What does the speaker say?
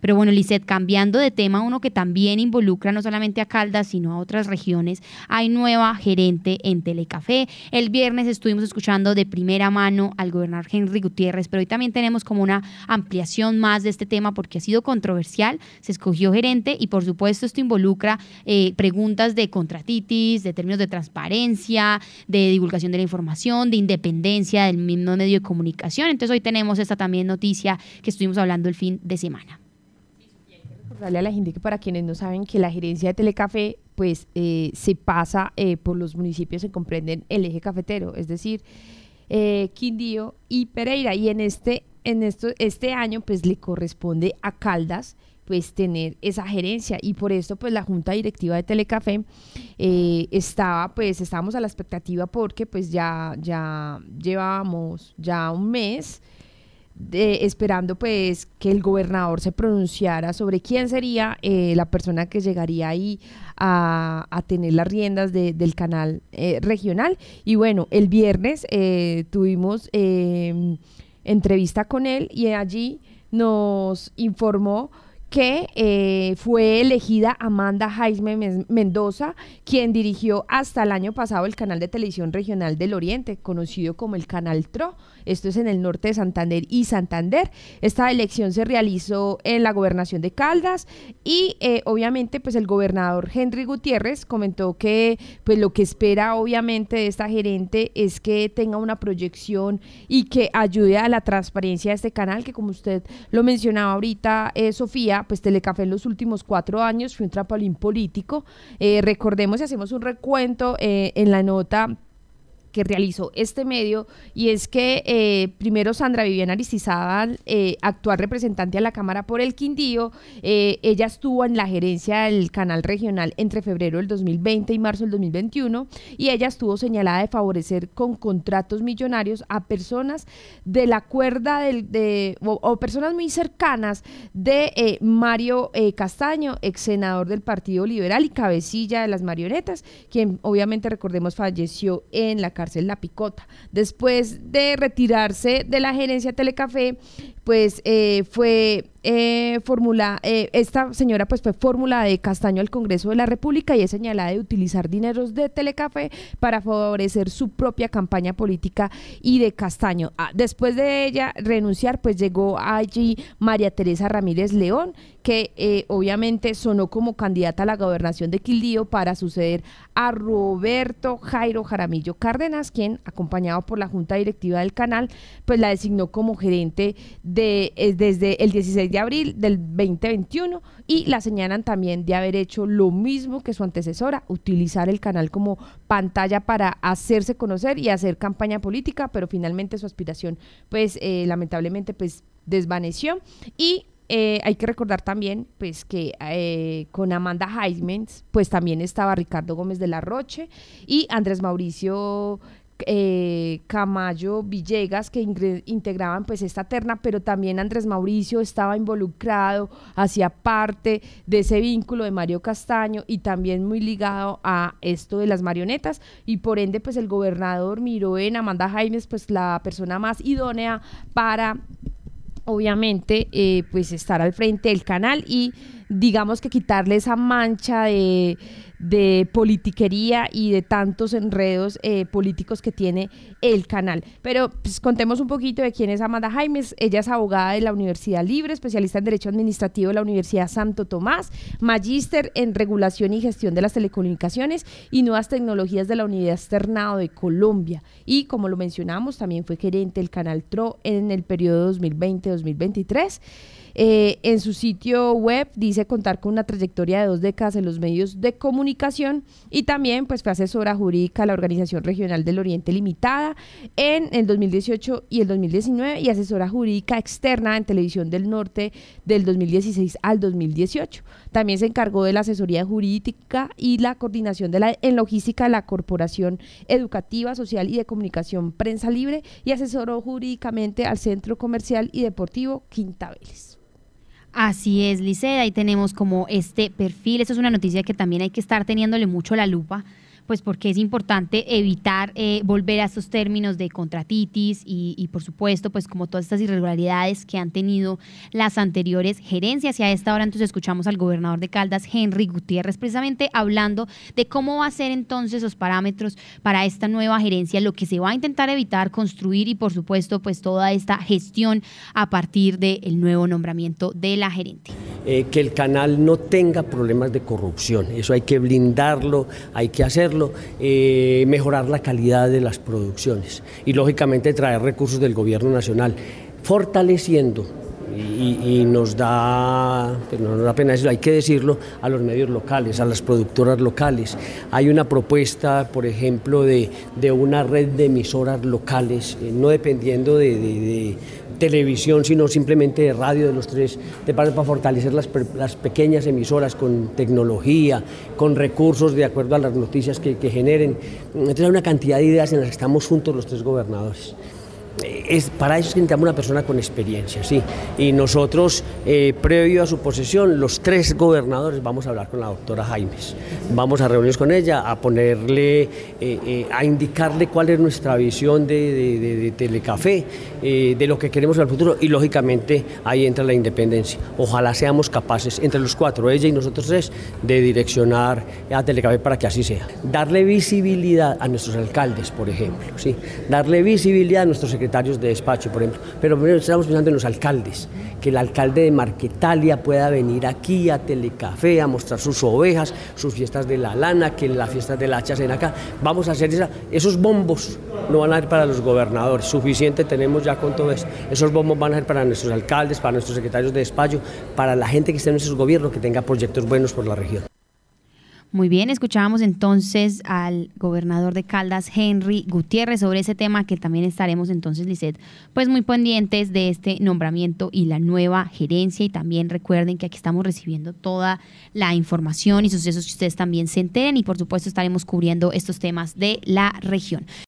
Pero bueno, Lisset, cambiando de tema, uno que también involucra no solamente a Caldas, sino a otras regiones, hay nueva gerente en Telecafé. El viernes estuvimos escuchando de primera mano al gobernador Henry Gutiérrez, pero hoy también tenemos como una ampliación más de este tema porque ha sido controversial. Se escogió gerente y por supuesto esto involucra eh, preguntas de contratitis, de términos de transparencia, de divulgación de la información, de independencia del mismo medio de comunicación. Entonces hoy tenemos esta también noticia que estuvimos hablando el fin de semana. Recordarle a la gente que para quienes no saben que la gerencia de Telecafé pues eh, se pasa eh, por los municipios que comprenden el eje cafetero, es decir, eh, Quindío y Pereira. Y en este, en esto, este año pues le corresponde a Caldas pues tener esa gerencia y por esto pues la junta directiva de Telecafé eh, estaba pues estábamos a la expectativa porque pues ya ya llevábamos ya un mes de, esperando pues que el gobernador se pronunciara sobre quién sería eh, la persona que llegaría ahí a, tener las riendas del canal eh, regional. Y bueno el viernes tuvimos entrevista con él y allí nos informó que eh, fue elegida Amanda Jaime Mendoza, quien dirigió hasta el año pasado el canal de televisión regional del Oriente, conocido como el Canal TRO. Esto es en el norte de Santander y Santander. Esta elección se realizó en la gobernación de Caldas y eh, obviamente pues el gobernador Henry Gutiérrez comentó que pues lo que espera obviamente de esta gerente es que tenga una proyección y que ayude a la transparencia de este canal, que como usted lo mencionaba ahorita, eh, Sofía, pues Telecafé en los últimos cuatro años fue un trampolín político. Eh, recordemos y hacemos un recuento en la nota realizó este medio y es que eh, primero Sandra Viviana Aristizábal, eh, actual representante a la Cámara por el Quindío, eh, ella estuvo en la gerencia del canal regional entre febrero del 2020 y marzo del 2021 y ella estuvo señalada de favorecer con contratos millonarios a personas de la cuerda del, de, o, personas muy cercanas de Mario Castaño, ex senador del Partido Liberal y cabecilla de las marionetas, quien obviamente recordemos falleció en la cárcel La Picota. Después de retirarse de la gerencia Telecafé, pues eh, fue eh, fórmula, eh, esta señora pues fue fórmula de Castaño al Congreso de la República y es señalada de utilizar dineros de Telecafé para favorecer su propia campaña política y de Castaño. Ah, después de ella renunciar, pues llegó allí María Teresa Ramírez León, que eh, obviamente sonó como candidata a la gobernación de Quildío para suceder a Roberto Jairo Jaramillo Cárdenas, quien, acompañado por la Junta Directiva del canal, pues la designó como gerente de, desde el 16 de abril del 2021 y la señalan también de haber hecho lo mismo que su antecesora, utilizar el canal como pantalla para hacerse conocer y hacer campaña política, pero finalmente su aspiración pues eh, lamentablemente pues desvaneció. Y eh, hay que recordar también pues que eh, con Amanda Heismans pues también estaba Ricardo Gómez de la Roche y Andrés Mauricio eh, Camayo Villegas que integraban pues esta terna, pero también Andrés Mauricio estaba involucrado, hacía parte de ese vínculo de Mario Castaño y también muy ligado a esto de las marionetas. Y por ende pues el gobernador miró en Amanda Jaimes pues la persona más idónea para obviamente eh, pues estar al frente del canal y digamos que quitarle esa mancha de de politiquería y de tantos enredos eh, políticos que tiene el canal. Pero pues, contemos un poquito de quién es Amanda Jaimes. Ella es abogada de la Universidad Libre, especialista en Derecho Administrativo de la Universidad Santo Tomás, magíster en Regulación y Gestión de las Telecomunicaciones y Nuevas Tecnologías de la Unidad Externado de Colombia. Y como lo mencionamos, también fue gerente del canal TRO en el periodo 2020-2023. Eh, en su sitio web dice contar con una trayectoria de dos décadas en los medios de comunicación y también pues fue asesora jurídica a la Organización Regional del Oriente Limitada en el 2018 y el 2019 y asesora jurídica externa en Televisión del Norte del 2016 al 2018. También se encargó de la asesoría jurídica y la coordinación de la, en logística de la Corporación Educativa, Social y de Comunicación Prensa Libre y asesoró jurídicamente al Centro Comercial y Deportivo Quinta Vélez. Así es, Liceda, ahí tenemos como este perfil. Esto es una noticia que también hay que estar teniéndole mucho la lupa pues porque es importante evitar eh, volver a esos términos de contratitis y, por supuesto, pues como todas estas irregularidades que han tenido las anteriores gerencias. Y a esta hora entonces escuchamos al gobernador de Caldas, Henry Gutiérrez, precisamente hablando de cómo va a ser entonces los parámetros para esta nueva gerencia, lo que se va a intentar evitar, construir y por supuesto, pues toda esta gestión a partir del nuevo nombramiento de la gerente. Eh, que el canal no tenga problemas de corrupción, eso hay que blindarlo, hay que hacerlo eh, mejorar la calidad de las producciones y lógicamente traer recursos del gobierno nacional, fortaleciendo y, nos da, pues no nos da pena decirlo, hay que decirlo, a los medios locales, a las productoras locales. Hay una propuesta, por ejemplo, de, una red de emisoras locales, eh, no dependiendo de, televisión, sino simplemente de radio de los tres para fortalecer las, las, pequeñas emisoras con tecnología, con recursos de acuerdo a las noticias que, que generen. Entonces hay una cantidad de ideas en las que estamos juntos los tres gobernadores es, para eso necesitamos una persona con experiencia, sí. Y nosotros, eh, previo a su posesión, los tres gobernadores vamos a hablar con la doctora Jaimes. Vamos a reunirnos con ella, a ponerle, eh, eh, a indicarle cuál es nuestra visión de, Telecafé, de lo que queremos el futuro y lógicamente ahí entra la independencia. Ojalá seamos capaces, entre los cuatro, ella y nosotros tres, de direccionar a Telecafé para que así sea. Darle visibilidad a nuestros alcaldes, por ejemplo, sí. Darle visibilidad a nuestros secretarios de despacho, por ejemplo. Pero primero estamos pensando en los alcaldes, que el alcalde de Marquetalia pueda venir aquí a Telecafé a mostrar sus ovejas, sus fiestas de la lana, que las fiestas de la hacha acá. Vamos a hacer esa, esos bombos, no van a ir para los gobernadores, suficiente tenemos ya con todo eso. Esos bombos van a ser para nuestros alcaldes, para nuestros secretarios de despacho, para la gente que esté en nuestros gobiernos, que tenga proyectos buenos por la región. Muy bien, escuchábamos entonces al gobernador de Caldas, Henry Gutiérrez, sobre ese tema que también estaremos entonces, Lisset, pues muy pendientes de este nombramiento y la nueva gerencia. Y también recuerden que aquí estamos recibiendo toda la información y sucesos que ustedes también se enteren y por supuesto estaremos cubriendo estos temas de la región.